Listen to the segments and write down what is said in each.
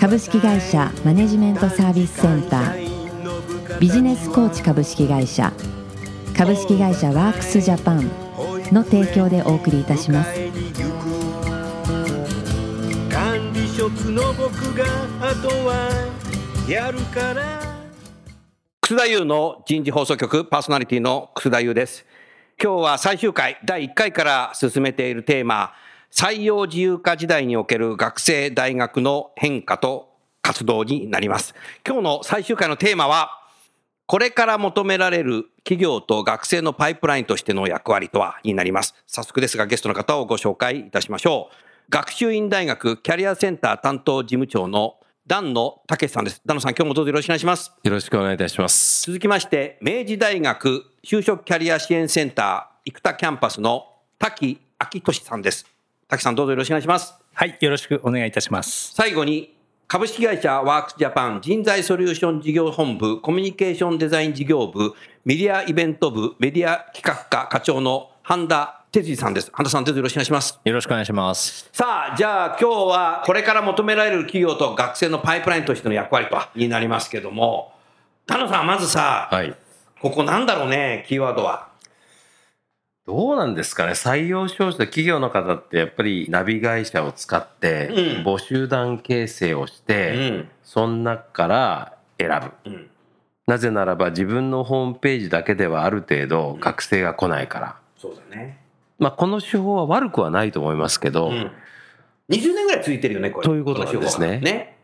株式会社マネジメントサービスセンター。ビジネスコーチ株式会社。株式会社ワークスジャパンの提供でお送りいたします。管理職の僕があとはやるから。楠田優の人事放送局パーソナリティの楠田優です。今日は最終回第1回から進めているテーマ、採用自由化時代における学生大学の変化と活動になります。今日の最終回のテーマは、これから求められる企業と学生のパイプラインとしての役割とはになります。早速ですがゲストの方をご紹介いたしましょう。学習院大学キャリアセンター担当事務長の段野武さんです。段野さん、今日もどうぞよろしくお願いします。よろしくお願いいたします。続きまして、明治大学就職キャリア支援センター生田キャンパスの滝明俊さんです。滝さんどうぞよろしくお願いします。はい、よろしくお願いいたします。最後に、株式会社ワークスジャパン人材ソリューション事業本部コミュニケーションデザイン事業部メディアイベント部メディア企画課課長の半田哲司さんです。半田さんどうぞよろしくお願いします。よろしくお願いします。さあ、じゃあ今日はこれから求められる企業と学生のパイプラインとしての役割とになりますけども、田野さんまずさ、はい。ここなんだろうね、キーワードは。どうなんですかね？採用少女企業の方ってやっぱりナビ会社を使ってうん募集団形成をして、うんその中から選ぶ。うんなぜならば自分のホームページだけではある程度学生が来ないから。そうだね。まあこの手法は悪くはないと思いますけど、うん。20年ぐらいついてるよね、これ。ということなんですねね。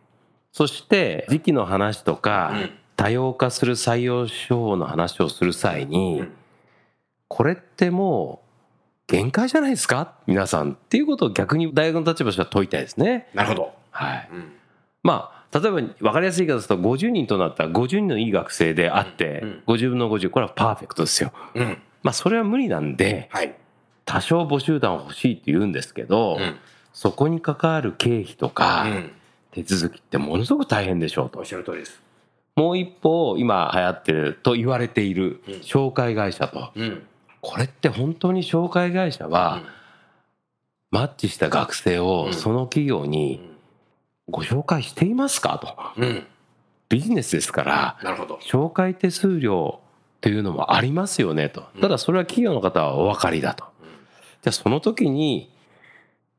そして時期の話とか、うん多様化する採用手法の話をする際に、うんこれってもう限界じゃないですか？皆さんっていうことを逆に大学の立場としては問いたいですね。なるほど。はい。うんまあ例えば分かりやすい言い方すると50人となったら50人のいい学生であって、うん50分の50これはパーフェクトですよ。うん。まあそれは無理なんではい。多少募集団欲しいって言うんですけど、うん。そこに関わる経費とか、うん。手続きってものすごく大変でしょうとおっ。しゃる通りです。もう一方今流行ってると言われているうん紹介会社と、うん。これって本当に紹介会社はマッチした学生うんをその企業にご紹介していますか？とうん。うん。ビジネスですからなるほど。紹介手数料というのもありますよね？とただそれは企業の方はお分かりだとじゃあその時に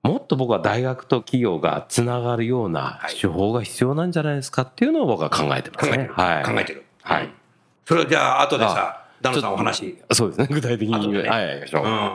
もっと僕は大学と企業がつながるようなはい手法が必要なんじゃないですか？っていうのを僕は考えてます考えてる。。ねはい、考えてる。はいうん。それをじゃあ、後でさ、ダノさんお話。そうですね具体的にねはいやりましょう、うん。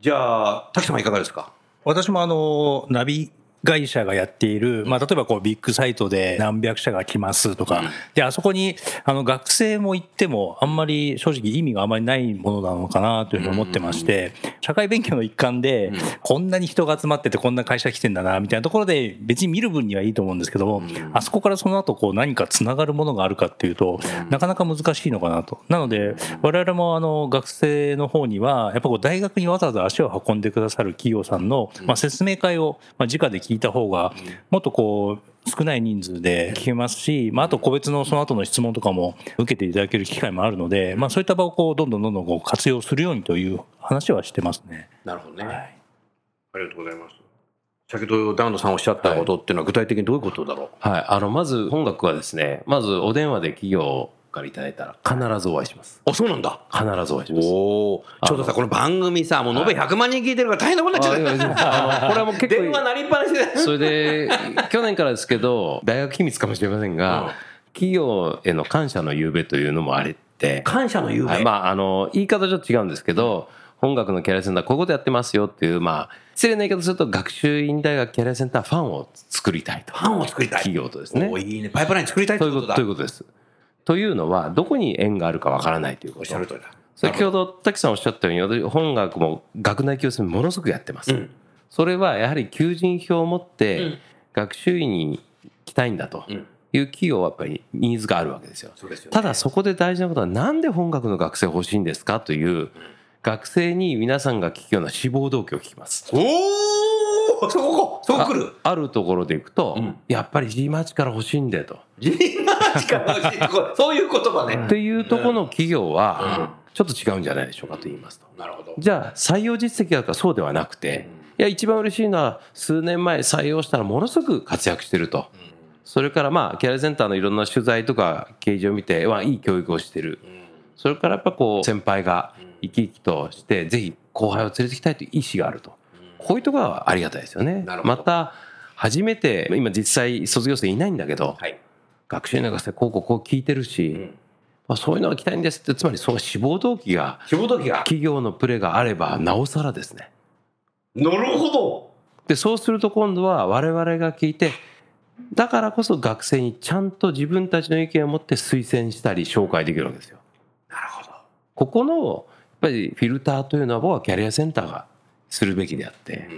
じゃあ、滝さんはいかがですか？私もあの、ナビ会社がやっている、まあ、例えばこうビッグサイトで何百社が来ますとか、うん。で、あそこにあの学生も行っても、あんまり正直意味があんまりないものなのかなというふうに思ってまして、社会勉強の一環で、こんなに人が集まっててこんな会社来てんだな、みたいなところで別に見る分にはいいと思うんですけども、あそこからその後こう何かつながるものがあるかっていうと、なかなか難しいのかなと。なので、我々もあの学生の方には、やっぱこう大学にわざわざ足を運んでくださる企業さんの、まあ、説明会をまあ直で聞いた方が、もっとこう、少ない人数で聞けますし、まあ、あと個別のその後の質問とかも受けていただける機会もあるので、まあ、そういった場をこうどんどんどんどんこう活用するようにという話はしてますね。なるほどね。はいありがとうございます。先ほどダウンドさんおっしゃったことっていうのは具体的にどういうことだろはい、あのまず本学はですねまずお電話で企業からいただいたら必ずお会いしますあ、そうなんだ。必ずお会いしますおお。ちょうどさ、この番組さ、もう延べ100万人聞いてるから大変なことになっちゃあいやいやあのこれはもう結。構電話鳴りっぱなしで。それで去年からですけど大学秘密かもしれませんが、企業への感謝の夕べというのもあれって、感謝の夕べ。まああの言い方ちょっと違うんですけど、本学のキャリアセンターこういうことやってますよっていうまあ失礼な言い方すると学習院大学キャリアセンターファンを作りたいとファンを作りたい。企業とですねおいいね。パイプライン作りたいと。いうことということです。というのはどこに縁があるかわからないということ。おっしゃる通りだ。先ほど滝さんおっしゃったように私本学も学内教室ものすごくやってます、うん。それはやはり求人票を持ってうん。学習院に来たいんだと、うん。いう企業はやっぱりニーズがあるわけですよ。そうですよね。ただそこで大事なことはなんで本学の学生欲しいんですかという学生に皆さんが聞くような志望動機を聞きます。おおそこそこ来る。ああるところでいくと、うん。やっぱり G マッチから欲しいんだよと。ジ そういう言葉ね。っていうところの企業うん。はちょっと違うんじゃないでしょうかと言いますと。なるほど。じゃあ採用実績があるかそうではなくて、いや一番嬉しいのは数年前採用したらものすごく活躍してると。それからまあキャリアセンターのいろんな取材とか掲示を見て、まあ、いい教育をしてる。それからやっぱこう先輩が生き生きとしてぜひ後輩を連れてきたいという意思があると。こういうところはありがたいですよね。なる。ほど。また初めて今実際卒業生いないんだけど、はい学習院の学生こうこうこう聞いてるし、んまあ、そういうのが来たいんですってつまりその志望動機が仕事時が企業のプレがあればなおさらですね。なるほどでそうすると今度は我々が聞いてだからこそ学生にちゃんと自分たちの意見を持って推薦したり紹介できるわけですよ。なるほどここのやっぱりフィルターというのは僕はキャリアセンターがするべきであって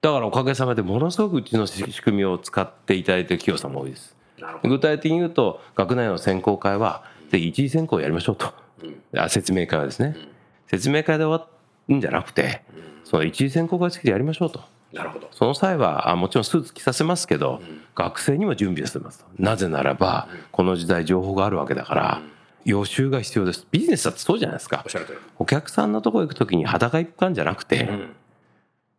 だからおかげさまでものすごくうちの仕組みを使っていただいている企業さんも多いです。具体的に言うと学内の選考会はぜひ一次選考をやりましょうと、あ説明会はですね、説明会で終わるんじゃなくて、その一次選考会付きでやりましょうと。なるほど。その際はあもちろんスーツ着させますけど、学生にも準備をしてますと。なぜならば、この時代情報があるわけだから、予習が必要です。ビジネスだってそうじゃないですか。お客さんのところ行く時に裸一貫じゃなくて、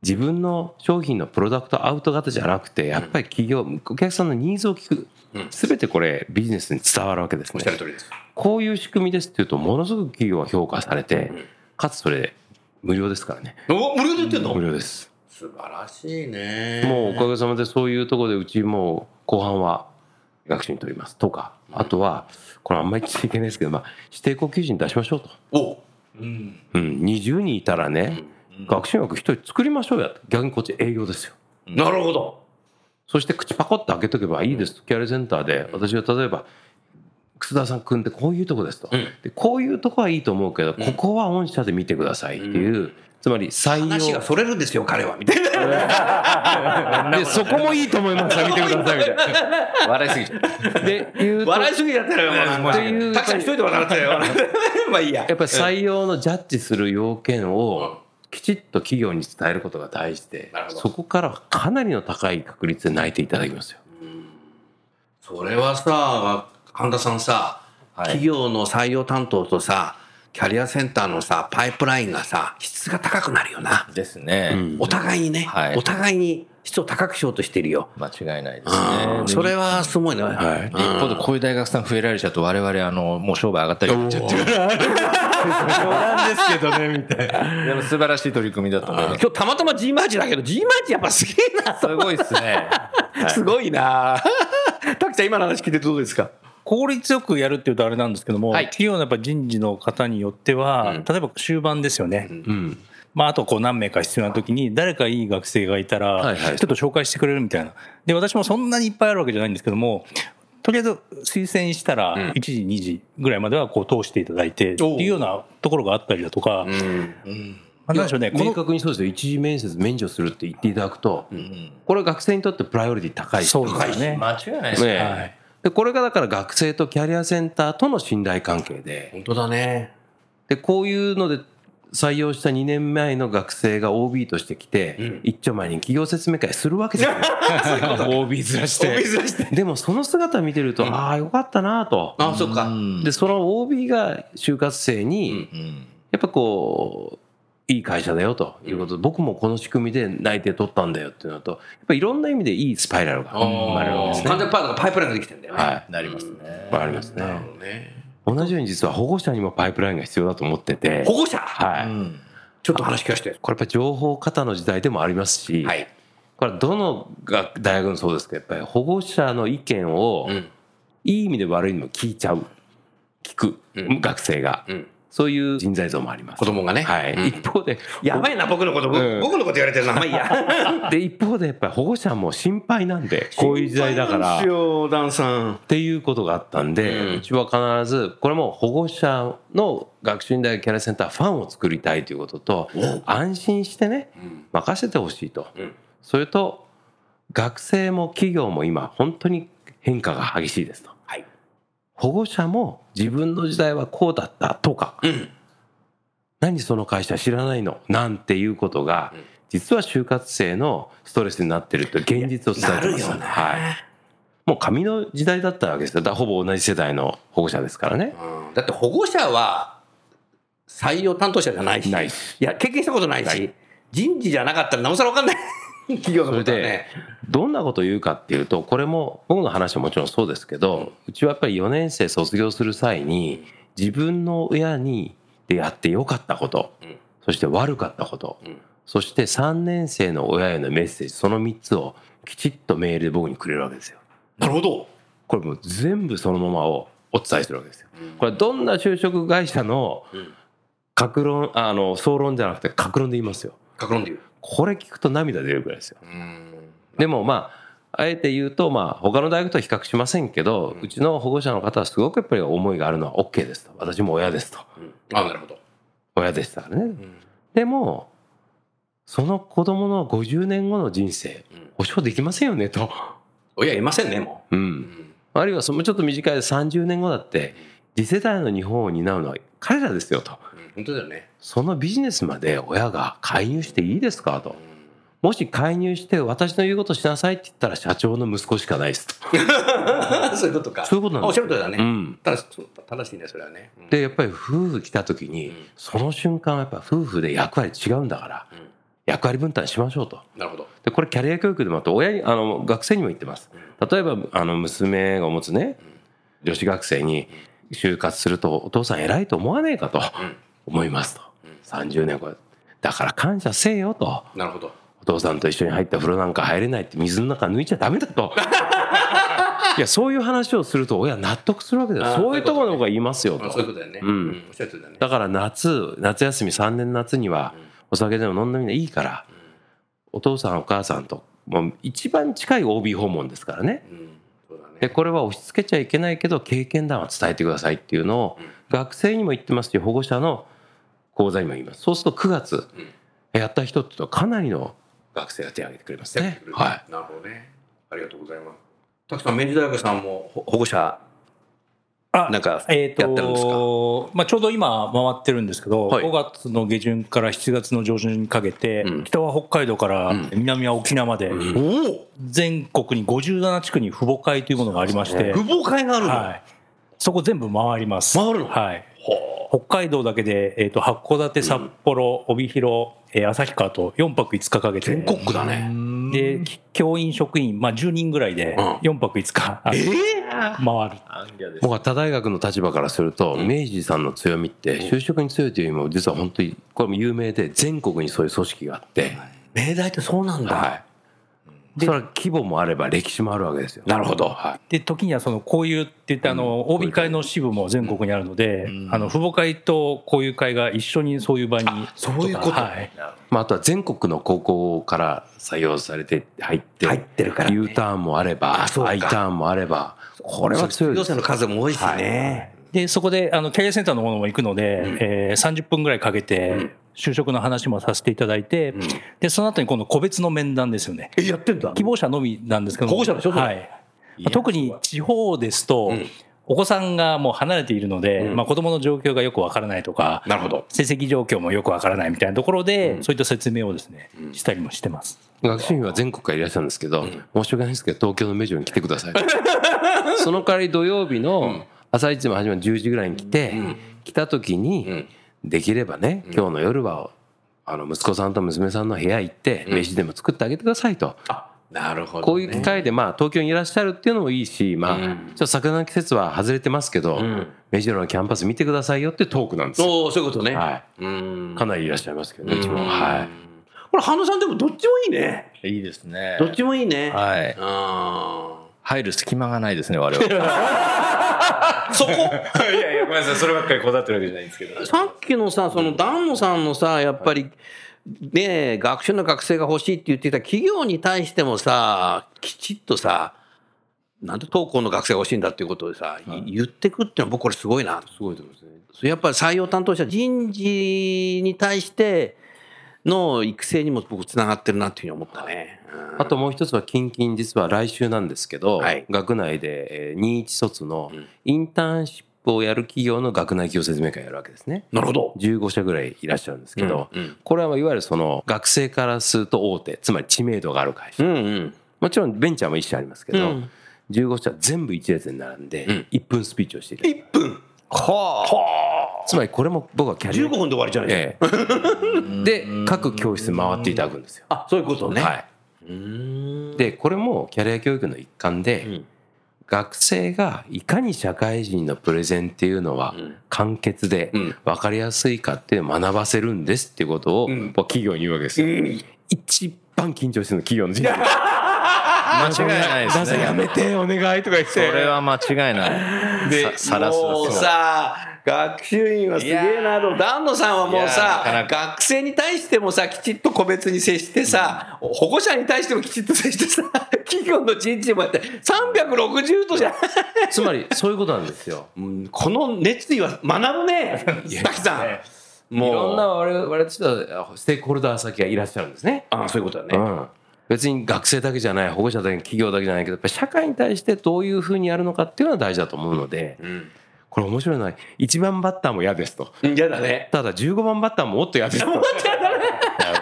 自分の商品のプロダクトアウト型じゃなくてやっぱり企業お客さんのニーズを聞くうん。全てこれビジネスに伝わるわけですね。おっしゃる通りです。こういう仕組みですっていうとものすごく企業は評価されてかつそれ無料ですからね。お無料で言ってんの？無料です。素晴らしいね。もうおかげさまでそういうところでうちもう後半は学習に取ります。とかあとはこれあんまり言っちゃいけないですけど、まあ、指定校求人出しましょうと、おうん。うん、20人いたらね、学習学1人作りましょうや。逆にこっち営業ですよ。なるほどそして口パコッと開けとけばいいですと。キャリアセンターで私が例えば楠田さん組んでこういうとこですと、うん。でこういうとこはいいと思うけど、ここは御社で見てくださいっていう、つまり採話が用それるんですよ彼はみたいな。でそこもいいと思います見てくださいみたいな。笑いすぎちゃう。でいうと笑いすぎちゃったよもうっていうたくさん一人で笑ってたよ。まあいいや。や。っぱり採用のジャッジする要件をきちっと企業に伝えることが大事でそこからはかなりの高い確率で内定いただきますよ。それはさ神田さんさ、企業の採用担当とさキャリアセンターのさパイプラインがさ質が高くなるよな、ですね、うん。お互いにね、はい。お互いに質を高くしようとしてるよ、間違いないですね。うん。それはすごいね、はいで一方でこういう大学さん増えられちゃうと我々あのもう商売上がったりしちゃってる冗談ですけどねみたいな。でも素晴らしい取り組みだと思います。今日たまたま G マーチだけど G マーチやっぱすげえなすごいですね。すごいな。たくちゃん今の話聞いてどうですか？効率よくやるっていうとあれなんですけども、はい。企業のやっぱ人事の方によっては、うん。例えば終盤ですよね、うん。まあ、あとこう何名か必要な時に誰かいい学生がいたらちょっと紹介してくれるみたいな。で私もそんなにいっぱいあるわけじゃないんですけどもとりあえず推薦したらん。1時2時ぐらいまではこう通していただいてっていうようなところがあったりだとか、うん。まあなんでしょうねこ明の確にそうですよ。一次面接免除するって言っていただくと、これは学生にとってプライオリティ高い。そうですよね。間違いないです。ねねはい。でこれがだから学生とキャリアセンターとの信頼関係で。本当だね。でこういうので採用した2年前の学生が OB として来て、うん。一丁前に企業説明会するわけですよ OB ずらして。珍しいでもその姿見てると、ああよかったなと。あそっか。でその OB が就活生に、うん。やっぱこういい会社だよということで、僕もこの仕組みで内定取ったんだよっていうのとやっぱいろんな意味でいいスパイラルが生まれるわけですね。完全パートがパイプラインができてんだよね。はい。なりますね。わかりますね。なるほどね同じように実は保護者にもパイプラインが必要だと思ってて。保護者？はい、うん。ちょっと話聞かせて。これやっぱり情報過多の時代でもありますし、はい。これはどのが大学もそうですけどやっぱり保護者の意見を、うん。いい意味で悪い意味でも聞いちゃう。聞く、うん。学生が、うんそういう人材像もあります。子供がね。はい。うん。一方でやばいな僕のこと僕うん。僕のこと言われてるな。まあいいや。で一方でやっぱり保護者も心配なんで こういう時代だから。っよダンさん。ていうことがあったんで、ううんちは必ずこれも保護者の学習院大学キャリアセンターファンを作りたいということと安心してね任せてほしいと、うん。それと学生も企業も今本当に変化が激しいですと。はい保護者も自分の時代はこうだったとか、うん何その会社知らないの？なんていうことが、実は就活生のストレスになってるという現実を伝えてます。なるよねはい。もう紙の時代だったわけですよ。だほぼ同じ世代の保護者ですからね。うんだって保護者は採用担当者じゃないし、ないいや、経験したことないし、人事じゃなかったらなおさら分かんない。企業のことはね。どんなことを言うかっていうと、これも僕の話はもちろんそうですけど、うちはやっぱり4年生卒業する際に、自分の親にでやってよかったこと、うんそして悪かったこと、うんそして3年生の親へのメッセージ、その3つをきちっとメールで僕にくれるわけですよ。なるほど。これもう全部そのままをお伝えするわけですよ。これはどんな就職会社のうん格論、あの、総論じゃなくて格論で言いますよ。格論で言う。これ聞くと涙出るぐらいですよ。うんでもまあ、あえて言うと、まあ、他の大学とは比較しませんけど、うちの保護者の方はすごくやっぱり思いがあるのは OK ですと。私も親ですと。あ、なるほど。親でしたからね。でも、その子供の50年後の人生、保証できませんよねと。親いませんね、もう。う。うんんあるいはそのちょっと短い30年後だって、次世代の日本を担うのは彼らですよと。本当だよね。そのビジネスまで親が介入していいですかと。もし介入して私の言うことしなさいって言ったら社長の息子しかないですと。そういうことか。そういうことなんですおっしゃる通りだね。うん。ただ正しいね、それはね。うんでやっぱり夫婦来た時に、その瞬間はやっぱ夫婦で役割違うんだから、うん役割分担しましょうと。なるほど。でこれキャリア教育でもあって親にあの学生にも言ってます。例えばあの娘が持つね女子学生に就活するとお父さん偉いと思わねえかと思いますと。30年後だから感謝せえよと。なるほど。お父さんと一緒に入った風呂なんか入れないって水の中抜いちゃダメだと。いやそういう話をすると親納得するわけですあーそういうところの方が言いますよとあそういうことだよね。うんだね。だから夏夏休み3年夏にはお酒でも飲んでみないいからお父さんお母さんともう一番近い OB 訪問ですからね。でこれは押し付けちゃいけないけど経験談は伝えてくださいっていうのを学生にも言ってますし保護者の講座にも言います。そうすると9月やった人っていうとかなりの学生が手を挙げてくれますね。はい。なるほどね。ありがとうございます。たくさん明治大学さんもほ保護者あなんかえーやってるんですか？とまあ、ちょうど今回ってるんですけど、はい。5月の下旬から7月の上旬にかけて、うん。北は北海道から南は沖縄まで、おお。全国に57地区に父母会というものがありまして、父母会があるの、はい、そこ全部回ります。回るの？はいほ北海道だけで、えー、と函館、札幌、帯広、えー旭川と4泊5日かけて。全国区だね。でき教員職員、まあ、10人ぐらいでうん。4泊5日、あのえ回る。僕は他大学の立場からすると、明治さんの強みって就職に強いというよりも実は本当にこれも有名で全国にそういう組織があって、明大ってそうなんだ。はいそれは規模もあれば歴史もあるわけですよ。なるほど。はい。で時にはその交友って言ってあの OB 会の支部も全国にあるので、あの父母会と交友会が一緒にそういう場にそういうこと。はい、まあ、あとは全国の高校から採用されて入って入ってるからね。U ターンもあればあそうか。I ターンもあればこれは強いです卒業生の数も多いしね。でそこであのキャリアセンターのものも行くので、えー30分ぐらいかけて就職の話もさせていただいて、でその後に今度個別の面談ですよね。え、やってんだ。希望者のみなんですけども。保護者でしょはい。特に地方ですと、ん。お子さんがもう離れているので、まあ、子供の状況がよくわからないとか、なるほど。成績状況もよくわからないみたいなところで、そういった説明をですね、したりもしてます。学習院は全国からいらっしゃるんですけど、申し訳ないですけど東京のメジョに来てください。その代わり土曜日の朝一も始まる10時ぐらいに来て、来た時に、できればね今日の夜はあの息子さんと娘さんの部屋行って飯でも作ってあげてくださいと、あ、なるほど、ね。こういう機会でまあ東京にいらっしゃるっていうのもいいし、まあ、ちょっと桜の季節は外れてますけど、目白のキャンパス見てくださいよってトークなんですよ。そういうことね。はうんい。。かなりいらっしゃいますけどね、うちも。はい。これ、羽野さんでもどっちもいいね。いいですねどっちもいいね。はいあ入る隙間がないですね我々あ。そこ？いやいや、ごめんなさい、そればっかりこだわってるわけじゃないんですけど。さっきのさ、その丹野さんのさ、やっぱり、ねえ、学習の学生が欲しいって言っていた企業に対してもさ、きちっとさ、なんで不登校の学生が欲しいんだっていうことでさ、い言ってくっていうのは僕これすごいな。すごいところですね。やっぱり採用担当者人事に対して、の育成にも僕つながってるなっていうふうに思ったね。あともう一つは近々実は来週なんですけど、はい学内でえー21卒のうんインターンシップをやる企業の学内企業説明会やるわけですね。なるほど。15社ぐらいいらっしゃるんですけど、うんうんこれはいわゆるその学生からすると大手つまり知名度がある会社、うんうん。もちろんベンチャーも一社ありますけど、うん15社全部一列に並んでうん1分スピーチをしていただく、1分。はつまりこれも僕はキャリア15分で終わりじゃないですか。ええ で各教室回っていただくんですよ。あ、そういうことね。はい。でこれもキャリア教育の一環で、うん学生がいかに社会人のプレゼンっていうのはうん簡潔でうん分かりやすいかって学ばせるんですっていうことをうん企業に言うわけですよ。一番緊張してるの企業の人生間違いないですね。やめてお願い。とか言ってそれは間違い。ない。で、さらすもうさ、学習院はすげえなと、丹野さんはもうさ、学生に対してもさ、きちっと個別に接してさ、保護者に対してもきちっと接してさ、企業の人事もやって、360度じゃ。つまりそうい。うことなんですよ。うんこの熱意は学ぶね、滝さん。もうい。ろんな我々としてはステークホルダー先がい。らっしゃるんですね。あそうい。うことだね。うん、別に学生だけじゃない保護者だけ企業だけじゃないけどやっぱり社会に対してどういうふうにやるのかっていうのは大事だと思うのでうん。これ面白いのは1番バッターも嫌ですと嫌だね。ただ15番バッターももっと嫌ですとなる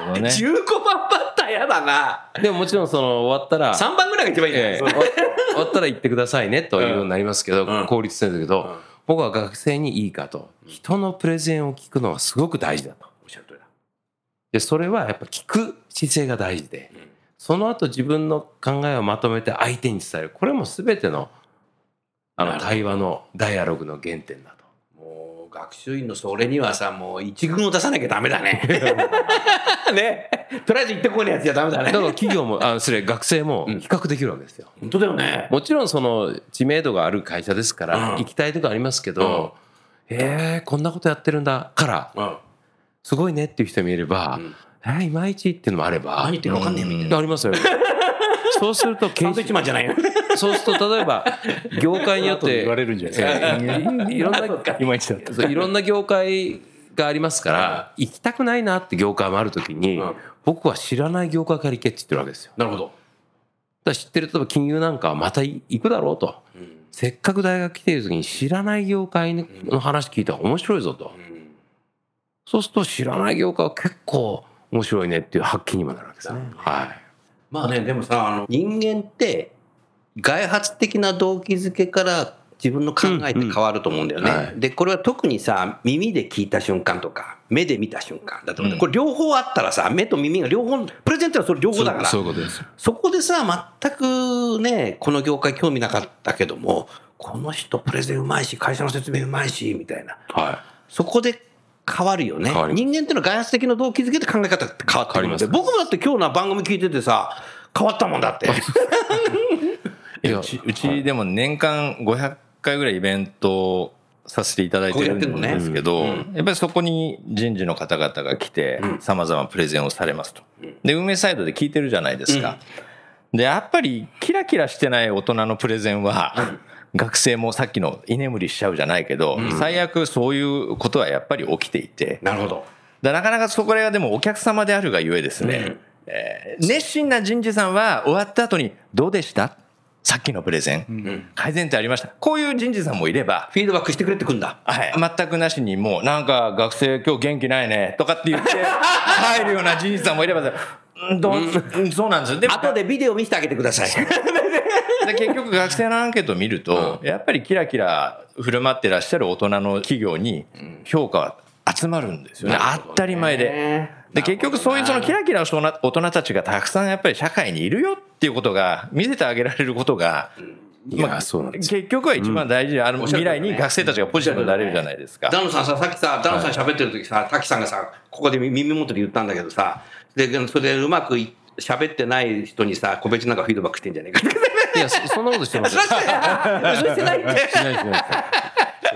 ほどね。15番バッター嫌だな。でももちろんその終わったら3番ぐらいが一番いいんじゃないええ終わ 終わったら言ってくださいねというようになりますけど、うん効率性だけど、うん僕は学生にいいかと人のプレゼンを聞くのはすごく大事だとおっしゃる通りだ。でそれはやっぱ聞く姿勢が大事で、うんその後自分の考えをまとめて相手に伝えるこれも全てのあの対話のダイアログの原点だと。もう学習院のそれにはさもう一軍を出さなきゃダメだね。ねとりあえず行ってこいのやつじゃダメだね。だから企業もあ失礼学生も比較できるわけですよ。本当だよね。もちろんその知名度がある会社ですから、うん行きたいとこありますけど、へえこんなことやってるんだからうん。すごいねっていう人もいれば、うんえーいまいちっていうのもあれば、何言ってるか分かんねえみたいいな。やありますよ。そうするとサンドイッチマンじゃないよ。そうすると例えば業界によって言われるんじゃない？いろんないろんな業界がありますから行きたくないなって業界もあるときに、うん僕は知らない業界から行けって言ってるわけですよ。なるほど。だ知ってる例えば金融なんかはまた行くだろうと。せっかく大学来ている時に知らない業界の話聞いたら面白いぞと。そうすると知らない業界は結構面白いねっていう発見にもなるわけですね。はい。まあねでもさあの人間って外発的な動機づけから自分の考えって変わると思うんだよね。うんうんはいでこれは特にさ耳で聞いた瞬間とか目で見た瞬間だと思うんだうんこれ両方あったらさ目と耳が両方プレゼントはそれ両方だからそういうことです。そこでさ全くねこの業界興味なかったけどもこの人プレゼンうまいし会社の説明うまいしみたいなはそこで変わるよね。人間っていうのは外発的な動機づけで考え方って変わってくるので僕もだって今日の番組聞いててさ変わったもんだって。い。いやうちうちでも年間500回ぐらいイベントをさせていただいてるんですけど、こうやってんやっぱりそこに人事の方々が来てうん。さまざまプレゼンをされますと。で運営サイドで聞いてるじゃないですか。でやっぱりキラキラしてない大人のプレゼンは、学生もさっきの居眠りしちゃうじゃないけど、最悪そういうことはやっぱり起きていて、なるほど。でなかなかそこらがでもお客様であるがゆえですね、うん。えー熱心な人事さんは終わった後にどうでした？さっきのプレゼン、改善点ありました？こういう人事さんもいれば、フィードバックしてくれってくんだ。はい、全くなしにもうなんか学生今日元気ないねとかって言って 入るような人事さんもいればうんどううん。そうなんですでも後でビデオ見せてあげてください で結局学生のアンケートを見ると、やっぱりキラキラ振る舞ってらっしゃる大人の企業に評価は集まるんですよね、当たり前で。で結局そういうそのキラキラした大人たちがたくさんやっぱり社会にいるよっていうことが見せてあげられることが、いやそうなんです。結局は一番大事である未来に学生たちがポジティブになれるじゃないですか。ダノさんささっきさダノさん喋ってる時さ滝さんがさここで耳元で言ったんだけどさでそれでうまくい喋ってない人にさ個別なんかフィードバックしてんじゃねえかっていやそそんなことしてますそれしてそれしてないしないしない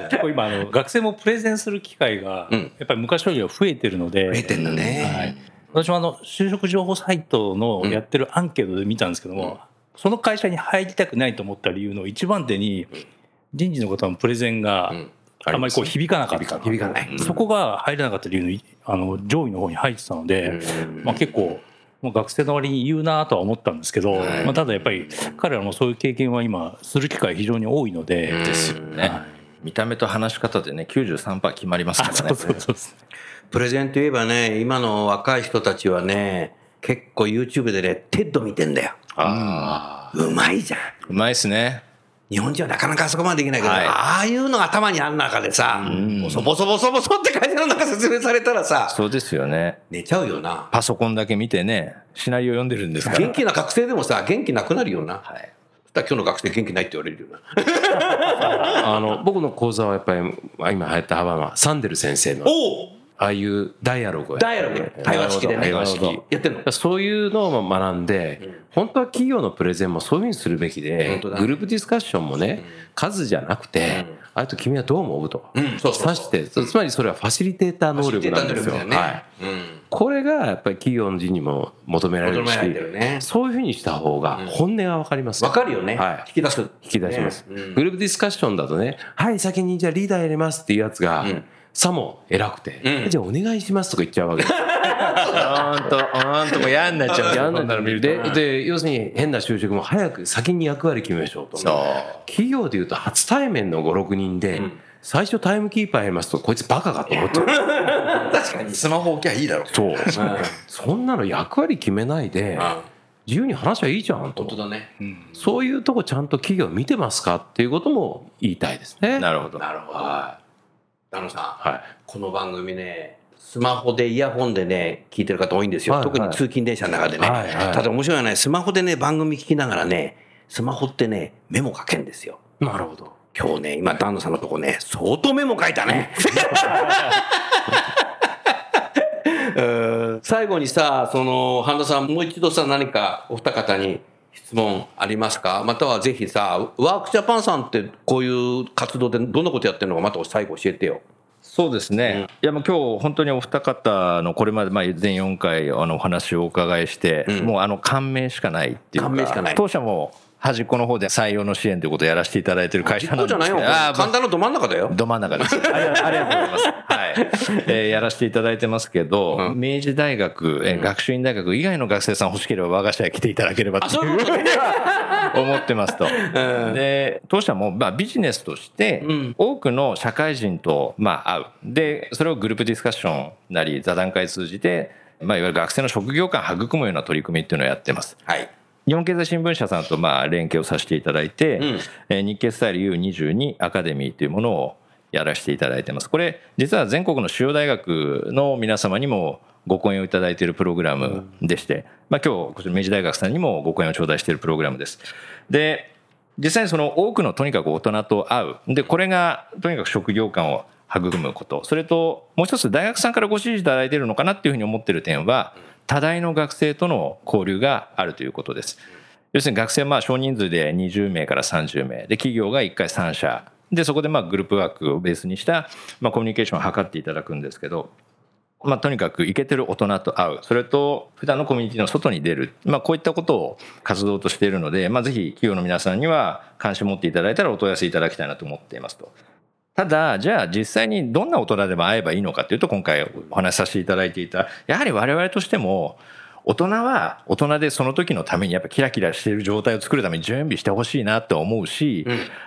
結構今あの学生もプレゼンする機会がうん。やっぱり昔よりは増えてるので、増えてんだね。はい、私もあの就職情報サイトのやってるアンケートで見たんですけども、その会社に入りたくないと思った理由の一番手に人事の方のプレゼンがうん。あんまりこう響かなかった。響かない。そこが入れなかった理由のあの上位の方に入ってたので、まあ、結構もう学生の割に言うなとは思ったんですけど、まあ、ただやっぱり彼らもそういう経験は今する機会非常に多いので、ですよね。見た目と話し方でね、93%決まりますからね。そうそうそうプレゼンといえばね、今の若い人たちはね、結構 YouTube でね、 TED 見てんだよ。あうまいじゃん。うまいっすね。日本人はなかなかあそこまでできないけど、はいああいうのが頭にある中でさ、ボソボソボソボソって会社の中説明されたらさ、そうですよね。寝ちゃうよな。パソコンだけ見てね、シナリオ読んでるんですから。元気な学生でもさ、元気なくなるよな。はい。そしたら今日の学生元気ないって言われるよな。あの僕の講座はやっぱり今流行った幅はサンデル先生のおおああいうダイアログダイアログ。対話式でね。対話式。やってんの？そういうのを学んで、本当は企業のプレゼンもそういうふうにするべきでグループディスカッションもね、数じゃなくて、あれと君はどう思う？と、うんそうそしてつまりそれはファシリテーター能力なんですよ、ね。はい、これがやっぱり企業の人にも求められるしそういうふうにした方が本音が分かりますわかるよね。はい。引き出す。引き出します、ね。うん。グループディスカッションだとねはい先にじゃあリーダーやりますっていうやつが、んさも偉くて、うん。じゃあお願いしますとか言っちゃうわけ。で すあーんと、あーんともう嫌になっちゃう。んですよやんこんなると。でで要するに変な就職も早く先に役割決めましょうと。企業でいうと初対面の56人で、最初タイムキーパーやりますとこいつバカかと思っちゃう。確かに。スマホ置きゃいいだろ。う。そうそんなの役割決めないで自由に話しゃいいじゃんと。本当だね。そういうとこちゃんと企業見てますかっていうことも言いたいですね。なるほど。なるほど。あのさ、はいこの番組ね、スマホでイヤホンでね、聞いてる方多いんですよ。はいはい特に通勤電車の中でね。はいはいただ面白いのはね、スマホでね、番組聞きながらね、スマホってね、メモ書けんですよ。なるほど今日ね、今、丹野さんのとこね、相当メモ書いたね。うん最後にさ、その、半田さん、もう一度さ、何かお二方に質問ありますか？またはぜひさ、ワークジャパンさんってこういう活動でどんなことやってるのか、また最後教えてよ。そうですね、いやもう今日本当にお二方のこれまでまあ全4回あのお話をお伺いして、うん。もうあの感銘しかないっていうか感銘しかない。当社も端っこの方で採用の支援ということをやらせていただいている会社なんですけどじゃないよ。あー神田のど真ん中だよ。ど真ん中です。ありがとうございます。はい。えーやらせていただいてますけど、うん明治大学、えー学習院大学以外の学生さん欲しければ我が社へ来ていただければとそういうことね。思ってますと。で、当社もまあビジネスとしてうん多くの社会人とまあ会う。で、それをグループディスカッションなり座談会通じて、まあいわゆる学生の職業観育むような取り組みっていうのをやってます。はい。日本経済新聞社さんとまあ連携をさせていただいて、うんえー日経スタイル U22 アカデミーというものをやらせていただいてます。これ実は全国の主要大学の皆様にもご講演をいただいているプログラムでして、まあ、今日こちら明治大学さんにもご講演を頂戴しているプログラムです。で実際にその多くのとにかく大人と会うでこれがとにかく職業観を育むことそれともう一つ大学さんからご指示いただいているのかなっていうふうに思っている点は多大の学生との交流があるということです。要するに学生はまあ少人数で20名から30名で企業が1回3社でそこでまあグループワークをベースにしたまあコミュニケーションを図っていただくんですけど、まあ、とにかくイケてる大人と会うそれと普段のコミュニティの外に出る、まあ、こういったことを活動としているので、まあ、ぜひ企業の皆さんには関心を持っていただいたらお問い合わせいただきたいなと思っていますと。ただ、じゃあ実際にどんな大人でも会えばいいのかというと、今回お話しさせていただいていた、やはり我々としても、大人は大人でその時のためにやっぱキラキラしている状態を作るために準備してほしいなと思うし、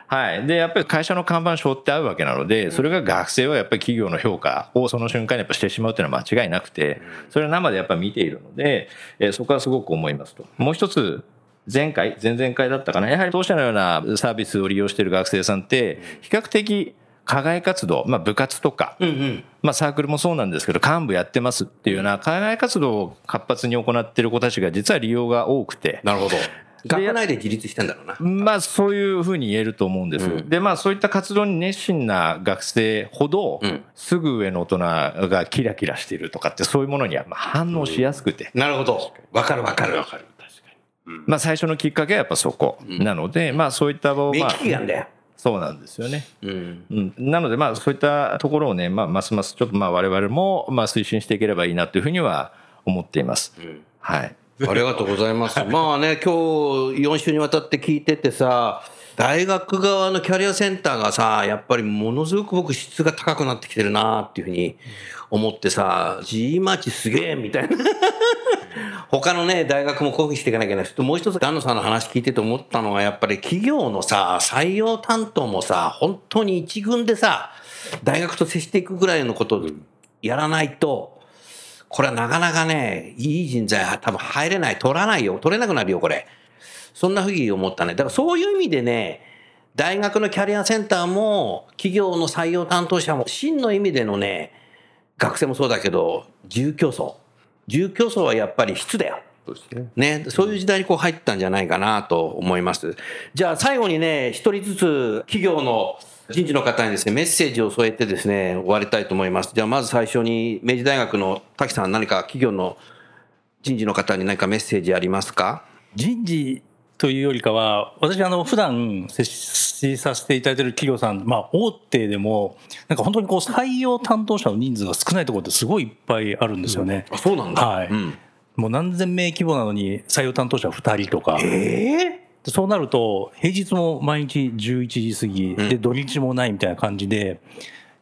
はい。で、やっぱり会社の看板背負って合うわけなので、それが学生はやっぱり企業の評価をその瞬間にやっぱしてしまうというのは間違いなくて、それを生でやっぱ見ているので、えーそこはすごく思いますと。もう一つ、前回、前々回だったかな。やはり当社のようなサービスを利用している学生さんって、比較的課外活動、まあ部活とか、うんうん。まあサークルもそうなんですけど、幹部やってますっていうような海外活動を活発に行っている子たちが実は利用が多くて、なるほど。学内で自立してんだろうな。まあそういうふうに言えると思うんです。うんで、まあそういった活動に熱心な学生ほどうん、すぐ上の大人がキラキラしているとかってそういうものにはまあ反応しやすくて、なるほど。わかるわかる。わかる。まあ最初のきっかけはやっぱそこなので、まあそういった場を、まあ。そうなんですよね。うん。うん、なので、まあ、そういったところをね、まあ、ますますちょっと、まあ、我々も、まあ、推進していければいいなというふうには思っています。はい。ありがとうございます。まあね、今日4週にわたって聞いててさ、大学側のキャリアセンターがさ、やっぱりものすごく僕質が高くなってきてるなっていうふうに思ってさ、G マーチすげえみたいな。他のね、大学もこういうふうにしていかなきゃいけない。もう一つ、丹野さんの話聞いてて思ったのは、やっぱり企業のさ、採用担当もさ、本当に一軍でさ、大学と接していくぐらいのことをやらないと、これはなかなかね、いい人材は多分入れない、取らないよ、取れなくなるよ、これ。そんなふうに思ったね。だからそういう意味でね、大学のキャリアセンターも、企業の採用担当者も、真の意味でのね、学生もそうだけど、住競争。住競争はやっぱり質だよ。ね、そういう時代にこう入ったんじゃないかなと思います。じゃあ最後にね、一人ずつ企業の人事の方にですね、メッセージを添えてですね、終わりたいと思います。じゃあまず最初に明治大学の滝さん何か企業の人事の方に何かメッセージありますか？人事というよりかは、私、あの、普段接しさせていただいている企業さん、まあ、大手でも、なんか本当にこう、採用担当者の人数が少ないところってすごいいっぱいあるんですよね。あ、そうなんだ。はいうん、もう何千名規模なのに採用担当者2人とか。ええそうなると、平日も毎日11時過ぎ、で、土日もないみたいな感じで、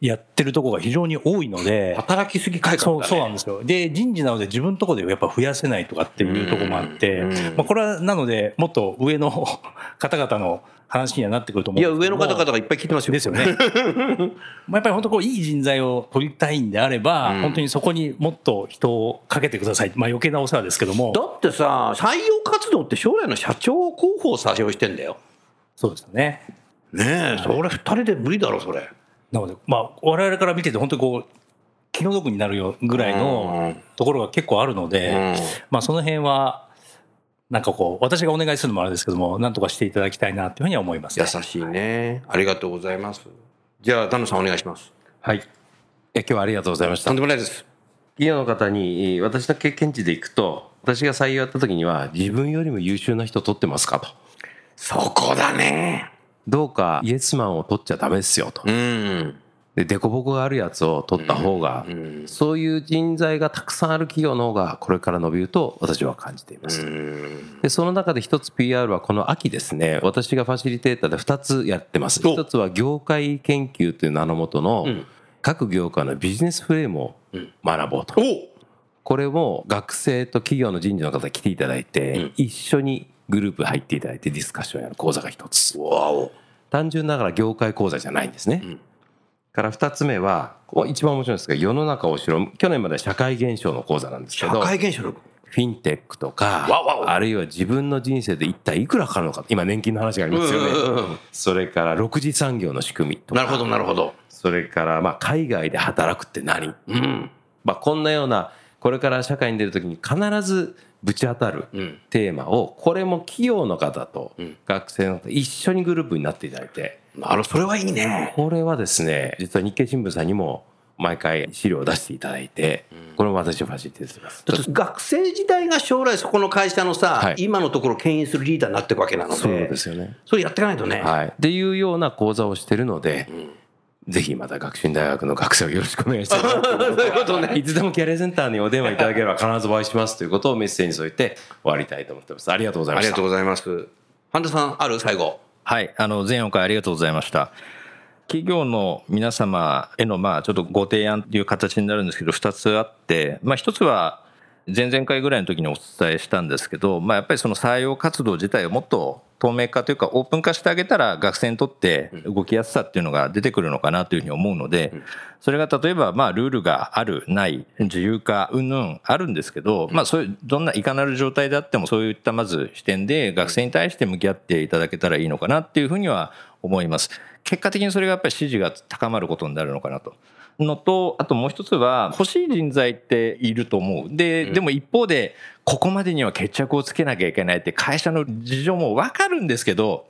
やってるとこが非常に多いので、働きすぎ改そう革だね。そうなんですよ。で、人事なので自分のところでやっぱ増やせないとかっていうところもあってうん、まあこれはなので、もっと上の 方々の話にはなってくると思うんいや、上の方々がいっぱい聞いてますよ。ですよね。まあやっぱり本当こういい人材を取りたいんであれば、うん本当にそこにもっと人をかけてください。まあ余計なお世話ですけどもだ。ってさ、採用活動って将来の社長候補を採用してんだよ。そうですよね。ねえ、それ二人で無理だろ、それ。なので、まあ我々から見てて本当にこう、気の毒になるよぐらいのところが結構あるので、まあその辺は、なんかこう、私がお願いするのもあれですけども、なんとかしていただきたいなというふうには思います、優しいね。ありがとうございます。じゃあ、丹野さんお願いします。はい。いや今日はありがとうございましたとん。でもないです。企業の方に、えー私の経験値でいくと、私が採用やった時には、自分よりも優秀な人取ってますかと。そこだね。どうかイエスマンを取っちゃダメですよと。うん。で、デコボコがあるやつを取った方が、うん。そういう人材がたくさんある企業の方がこれから伸びると私は感じています。うん。で、その中で一つ PR はこの秋ですね、私がファシリテーターで二つやってます。お一つは業界研究という名のもとのうん各業界のビジネスフレームを学ぼうと。おこれも学生と企業の人事の方来ていただいて、うん一緒にグループ入っていただいてディスカッションやる講座が一つ。単純ながら業界講座じゃないんですね。うんから二つ目は、ここ一番面白いんですが、世の中を知ろう。去年までは社会現象の講座なんですけ社ど、会現象の。フィンテックとかあるいは自分の人生で一体いくらかかるのか。今年金の話がありますよね。うんうんうんそれから6次産業の仕組みとか。なるほど、なるほど。それから、まあ、海外で働くって何？うん。まあ、こんなような、これから社会に出るときに必ずぶち当たるうん。テーマを、これも企業の方とうん学生の方、一緒にグループになっていただいて、あの、それはいいね。これはですね、実は日経新聞さんにも毎回資料を出していただいて、これも私ファシリティます。学生時代が将来そこの会社のさ、はい今のところ牽引するリーダーになっていくわけなので。そうですよね。それやっていかないとね。はい。っていうような講座をしてるので、ぜひまた学習院大学の学生をよろしくお願いしたいなとそういうことね。いつでもキャリアセンターにお電話いただければ必ずお会いしますということをメッセージに添えて終わりたいと思ってます。ありがとうございました。ありがとうございます。半田さん、ある最後。はい、あの、前4回ありがとうございました。企業の皆様への、まあ、ちょっとご提案という形になるんですけど、2つあって、まあ、1つは、前々回ぐらいの時にお伝えしたんですけど、まあ、やっぱりその採用活動自体をもっと透明化というかオープン化してあげたら学生にとって動きやすさっていうのが出てくるのかなというふうに思うので、それが例えばまあルールがある、ない、自由化、うんぬんあるんですけど、まあそういう、どんないかなる状態であってもそういったまず視点で学生に対して向き合っていただけたらいいのかなっていうふうには思います。結果的にそれがやっぱり支持が高まることになるのかなと。のと、あともう一つは、欲しい人材っていると思う。で、でも一方で、ここまでには決着をつけなきゃいけないって会社の事情もわかるんですけど、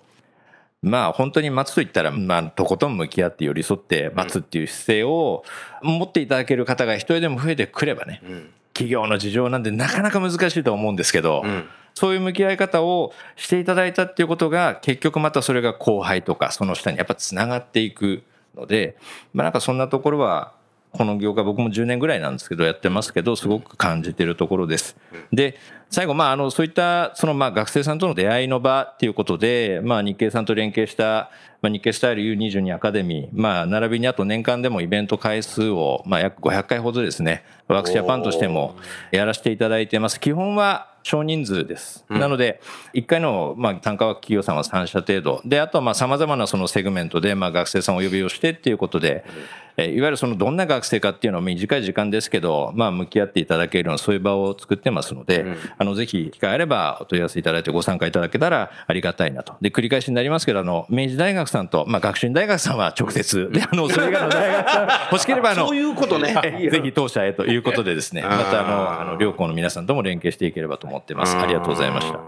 まあ本当に待つと言ったら、まあとことん向き合って寄り添って待つっていう姿勢を持っていただける方が一人でも増えてくればね、企業の事情なんでなかなか難しいと思うんですけど、そういう向き合い方をしていただいたっていうことが結局またそれが後輩とかその下にやっぱつながっていくので、まあなんかそんなところはこの業界僕も10年ぐらいなんですけどやってますけどすごく感じてるところです。で最後まああのそういったそのまあ学生さんとの出会いの場っていうことでまあ日経さんと連携したまあ日経スタイル U22 アカデミーまあ並びにあと年間でもイベント回数をまあ約500回ほどですねワークスジャパンとしてもやらせていただいてます。基本は少人数です。なので、1回の、まあ、単価枠企業さんは3社程度。で、あとは、まあ、様々なそのセグメントで、まあ、学生さんをお呼びをしてっていうことで、えーいわゆるそのどんな学生かっていうのを短い時間ですけど、まあ、向き合っていただけるようなそういう場を作ってますので、あの、ぜひ、機会あればお問い合わせいただいてご参加いただけたらありがたいなと。で、繰り返しになりますけど、あの、明治大学さんと、まあ、学習院大学さんは直接、で、あの、それ以外の大学さん、欲しければ、あの、そういうことね。えぜひ当社へということでですね、またあの、あの、両校の皆さんとも連携していければと思ってます。ありがとうございました。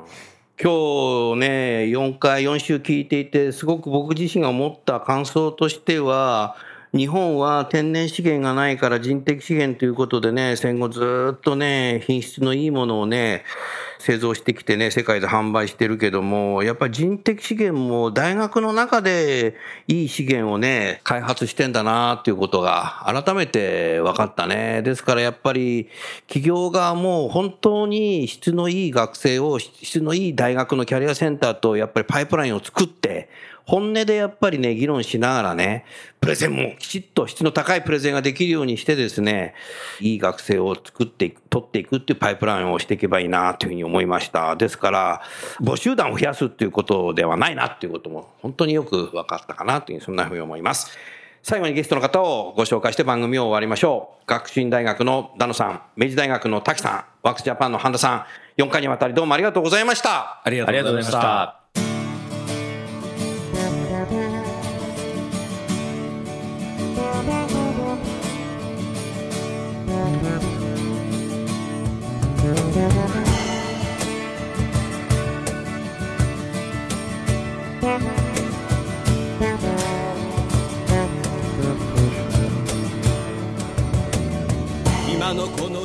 今日ね、4回、4週聞いていて、すごく僕自身が思った感想としては、日本は天然資源がないから人的資源ということでね、戦後ずっとね、品質のいいものをね、製造してきてね、世界で販売してるけども、やっぱり人的資源も大学の中でいい資源をね、開発してんだなっていうことが改めて分かったね。ですからやっぱり企業側も本当に質のいい学生を、質のいい大学のキャリアセンターとやっぱりパイプラインを作って、本音でやっぱりね、議論しながらね、プレゼンもきちっと質の高いプレゼンができるようにしてですね、いい学生を作っていく、取っていくっていうパイプラインをしていけばいいなというふうに思いました。ですから、募集団を増やすっていうことではないなっていうことも本当によく分かったかなというふうに、そんなふうに思います。最後にゲストの方をご紹介して番組を終わりましょう。学習院大学のダノさん、明治大学の滝さん、ワークスジャパンの半田さん、4回にわたりどうもありがとうございました。ありがとうございました。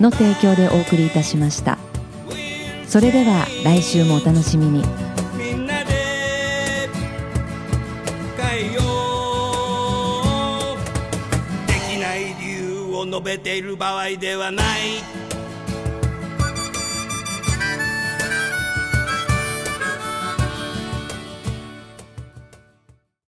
の提供でお送りいたしました。それでは来週もお楽しみに。みんなで変えよう。できない理由を述べている場合ではない。